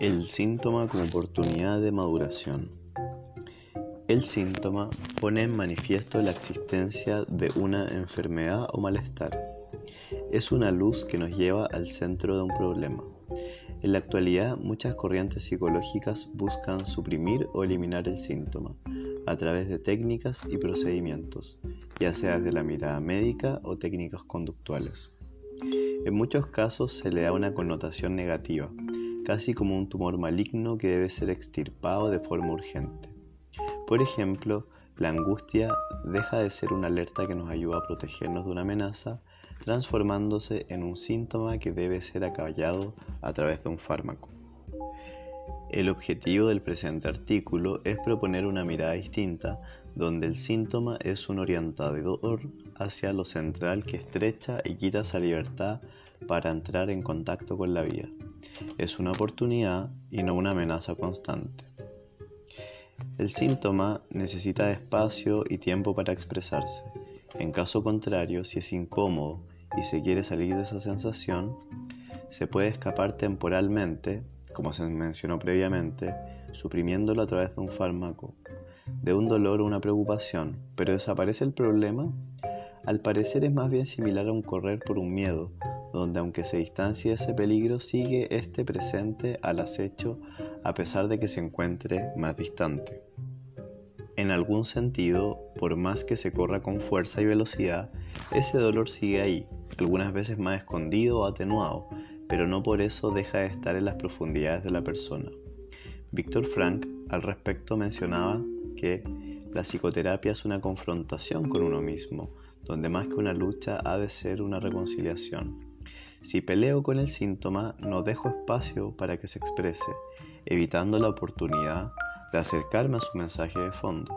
El síntoma como oportunidad de maduración. El síntoma pone en manifiesto la existencia de una enfermedad o malestar. Es una luz que nos lleva al centro de un problema. En la actualidad, muchas corrientes psicológicas buscan suprimir o eliminar el síntoma a través de técnicas y procedimientos, ya sea desde la mirada médica o técnicas conductuales. En muchos casos se le da una connotación negativa, casi como un tumor maligno que debe ser extirpado de forma urgente. Por ejemplo, la angustia deja de ser una alerta que nos ayuda a protegernos de una amenaza, transformándose en un síntoma que debe ser acaballado a través de un fármaco. El objetivo del presente artículo es proponer una mirada distinta, donde el síntoma es un orientador hacia lo central que estrecha y quita esa libertad para entrar en contacto con la vida. Es una oportunidad y no una amenaza constante. El síntoma necesita espacio y tiempo para expresarse. En caso contrario, si es incómodo y se quiere salir de esa sensación, se puede escapar temporalmente, como se mencionó previamente, suprimiéndolo a través de un fármaco, de un dolor o una preocupación, pero desaparece el problema. Al parecer es más bien similar a un correr por un miedo, donde aunque se distancie ese peligro, sigue este presente al acecho a pesar de que se encuentre más distante. En algún sentido, por más que se corra con fuerza y velocidad, ese dolor sigue ahí, algunas veces más escondido o atenuado, pero no por eso deja de estar en las profundidades de la persona. Víctor Frank al respecto mencionaba que la psicoterapia es una confrontación con uno mismo, donde más que una lucha ha de ser una reconciliación. Si peleo con el síntoma, no dejo espacio para que se exprese, evitando la oportunidad de acercarme a su mensaje de fondo.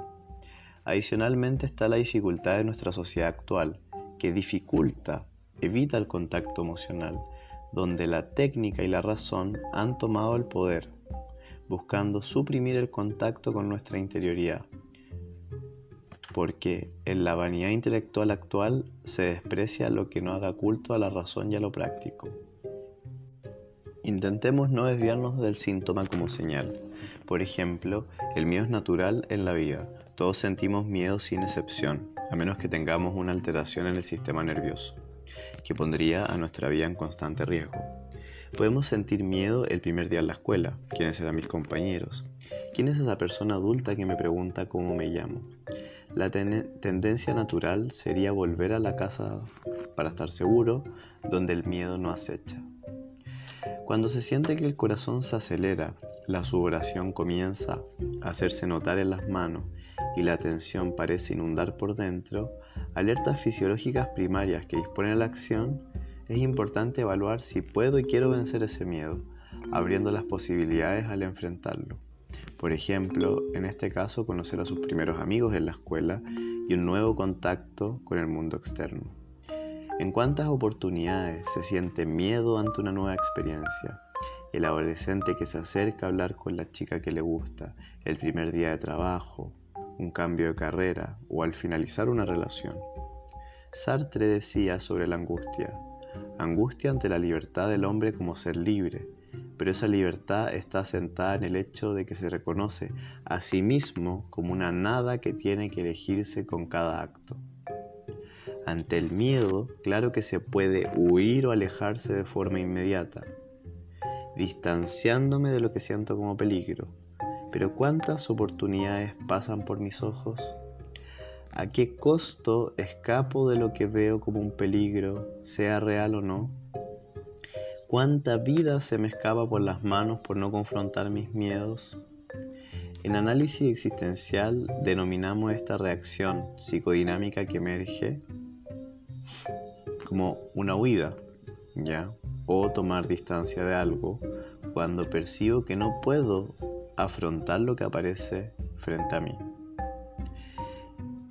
Adicionalmente está la dificultad de nuestra sociedad actual, que dificulta, evita el contacto emocional, donde la técnica y la razón han tomado el poder, buscando suprimir el contacto con nuestra interioridad porque en la vanidad intelectual actual se desprecia lo que no haga culto a la razón y a lo práctico. Intentemos no desviarnos del síntoma como señal. Por ejemplo, el miedo es natural en la vida. Todos sentimos miedo sin excepción, a menos que tengamos una alteración en el sistema nervioso, que pondría a nuestra vida en constante riesgo. Podemos sentir miedo el primer día en la escuela. ¿Quiénes serán mis compañeros? ¿Quién es esa persona adulta que me pregunta cómo me llamo? La tendencia natural sería volver a la casa para estar seguro, donde el miedo no acecha. Cuando se siente que el corazón se acelera, la sudoración comienza a hacerse notar en las manos y la tensión parece inundar por dentro, alertas fisiológicas primarias que disponen la acción, es importante evaluar si puedo y quiero vencer ese miedo, abriendo las posibilidades al enfrentarlo. Por ejemplo, en este caso, conocer a sus primeros amigos en la escuela y un nuevo contacto con el mundo externo. ¿En cuántas oportunidades se siente miedo ante una nueva experiencia? El adolescente que se acerca a hablar con la chica que le gusta, el primer día de trabajo, un cambio de carrera o al finalizar una relación. Sartre decía sobre la angustia, angustia ante la libertad del hombre como ser libre, pero esa libertad está sentada en el hecho de que se reconoce a sí mismo como una nada que tiene que elegirse con cada acto. Ante el miedo, claro que se puede huir o alejarse de forma inmediata, distanciándome de lo que siento como peligro. Pero ¿cuántas oportunidades pasan por mis ojos? ¿A qué costo escapo de lo que veo como un peligro, sea real o no? ¿Cuánta vida se me escapa por las manos por no confrontar mis miedos? En análisis existencial denominamos esta reacción psicodinámica que emerge como una huida, ¿ya? O tomar distancia de algo cuando percibo que no puedo afrontar lo que aparece frente a mí.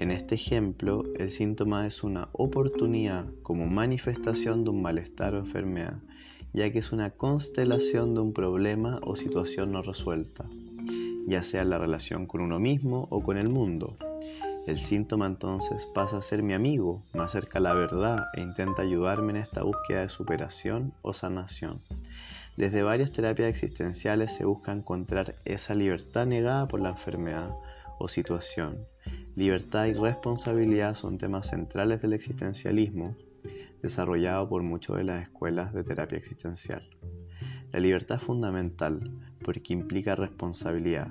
En este ejemplo, el síntoma es una oportunidad como manifestación de un malestar o enfermedad ya que es una constelación de un problema o situación no resuelta, ya sea la relación con uno mismo o con el mundo. El síntoma entonces pasa a ser mi amigo, más cerca a la verdad e intenta ayudarme en esta búsqueda de superación o sanación. Desde varias terapias existenciales se busca encontrar esa libertad negada por la enfermedad o situación. Libertad y responsabilidad son temas centrales del existencialismo desarrollado por muchas de las escuelas de terapia existencial. La libertad es fundamental porque implica responsabilidad.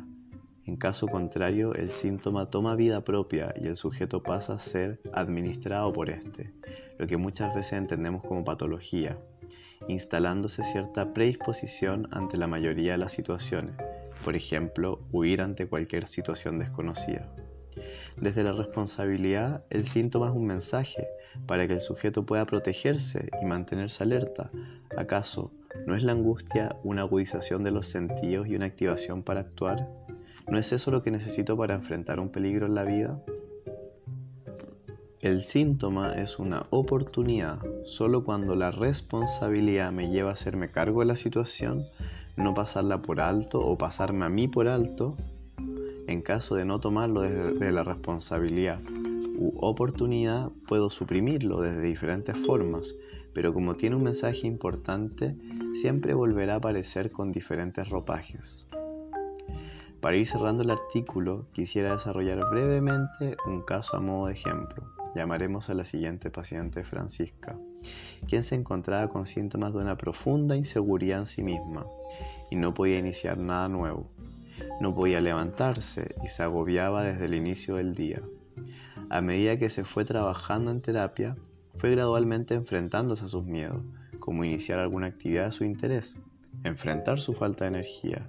En caso contrario, el síntoma toma vida propia y el sujeto pasa a ser administrado por éste, lo que muchas veces entendemos como patología, instalándose cierta predisposición ante la mayoría de las situaciones, por ejemplo, huir ante cualquier situación desconocida. Desde la responsabilidad, el síntoma es un mensaje para que el sujeto pueda protegerse y mantenerse alerta. ¿Acaso no es la angustia una agudización de los sentidos y una activación para actuar? ¿No es eso lo que necesito para enfrentar un peligro en la vida? El síntoma es una oportunidad. Solo cuando la responsabilidad me lleva a hacerme cargo de la situación, no pasarla por alto o pasarme a mí por alto, en caso de no tomarlo desde, la responsabilidad u oportunidad, puedo suprimirlo desde diferentes formas, pero como tiene un mensaje importante, siempre volverá a aparecer con diferentes ropajes. Para ir cerrando el artículo, quisiera desarrollar brevemente un caso a modo de ejemplo. Llamaremos a la siguiente paciente Francisca, quien se encontraba con síntomas de una profunda inseguridad en sí misma y no podía iniciar nada nuevo. No podía levantarse y se agobiaba desde el inicio del día. A medida que se fue trabajando en terapia, fue gradualmente enfrentándose a sus miedos, como iniciar alguna actividad de su interés, enfrentar su falta de energía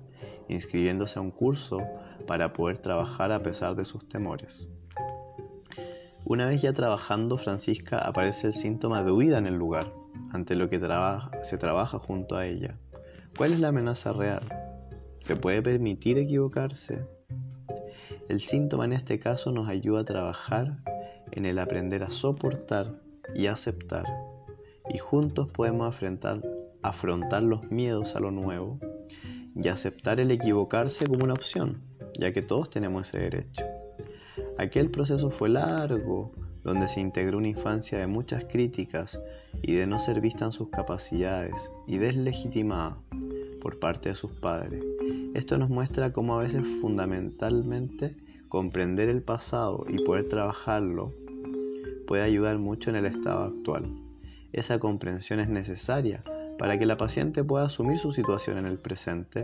inscribiéndose a un curso para poder trabajar a pesar de sus temores. Una vez ya trabajando, Francisca aparece el síntoma de huida en el lugar, ante lo que se trabaja junto a ella. ¿Cuál es la amenaza real? ¿Se puede permitir equivocarse? El síntoma en este caso nos ayuda a trabajar en el aprender a soportar y aceptar, y juntos podemos afrontar, afrontar los miedos a lo nuevo y aceptar el equivocarse como una opción, ya que todos tenemos ese derecho. Aquel proceso fue largo, donde se integró una infancia de muchas críticas y de no ser vista en sus capacidades y deslegitimada por parte de sus padres. Esto nos muestra cómo a veces fundamentalmente comprender el pasado y poder trabajarlo puede ayudar mucho en el estado actual. Esa comprensión es necesaria para que la paciente pueda asumir su situación en el presente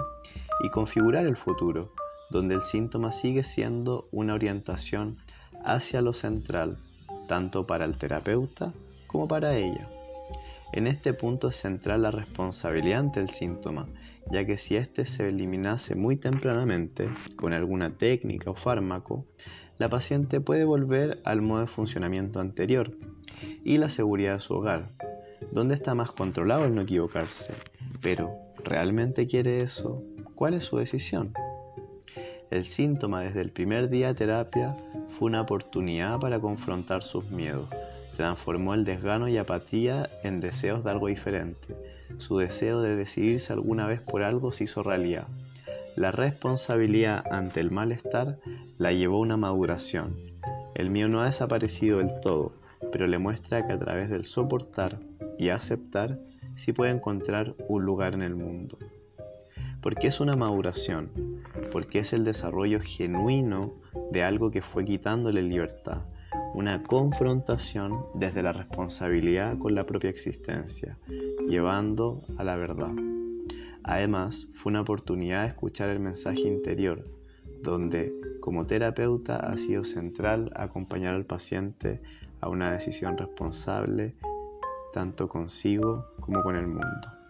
y configurar el futuro, donde el síntoma sigue siendo una orientación hacia lo central, tanto para el terapeuta como para ella. En este punto es central la responsabilidad ante el síntoma, ya que si éste se eliminase muy tempranamente con alguna técnica o fármaco, la paciente puede volver al modo de funcionamiento anterior y la seguridad de su hogar, ¿Dónde está más controlado el no equivocarse? Pero, ¿realmente quiere eso? ¿Cuál es su decisión? El síntoma desde el primer día de terapia fue una oportunidad para confrontar sus miedos. Transformó el desgano y apatía en deseos de algo diferente. Su deseo de decidirse alguna vez por algo se hizo realidad. La responsabilidad ante el malestar la llevó a una maduración. El mío no ha desaparecido del todo, pero le muestra que a través del soportar y aceptar sí puede encontrar un lugar en el mundo. Porque es una maduración, porque es el desarrollo genuino de algo que fue quitándole libertad, una confrontación desde la responsabilidad con la propia existencia, llevando a la verdad. Además, fue una oportunidad de escuchar el mensaje interior, donde como terapeuta ha sido central acompañar al paciente a una decisión responsable tanto consigo como con el mundo.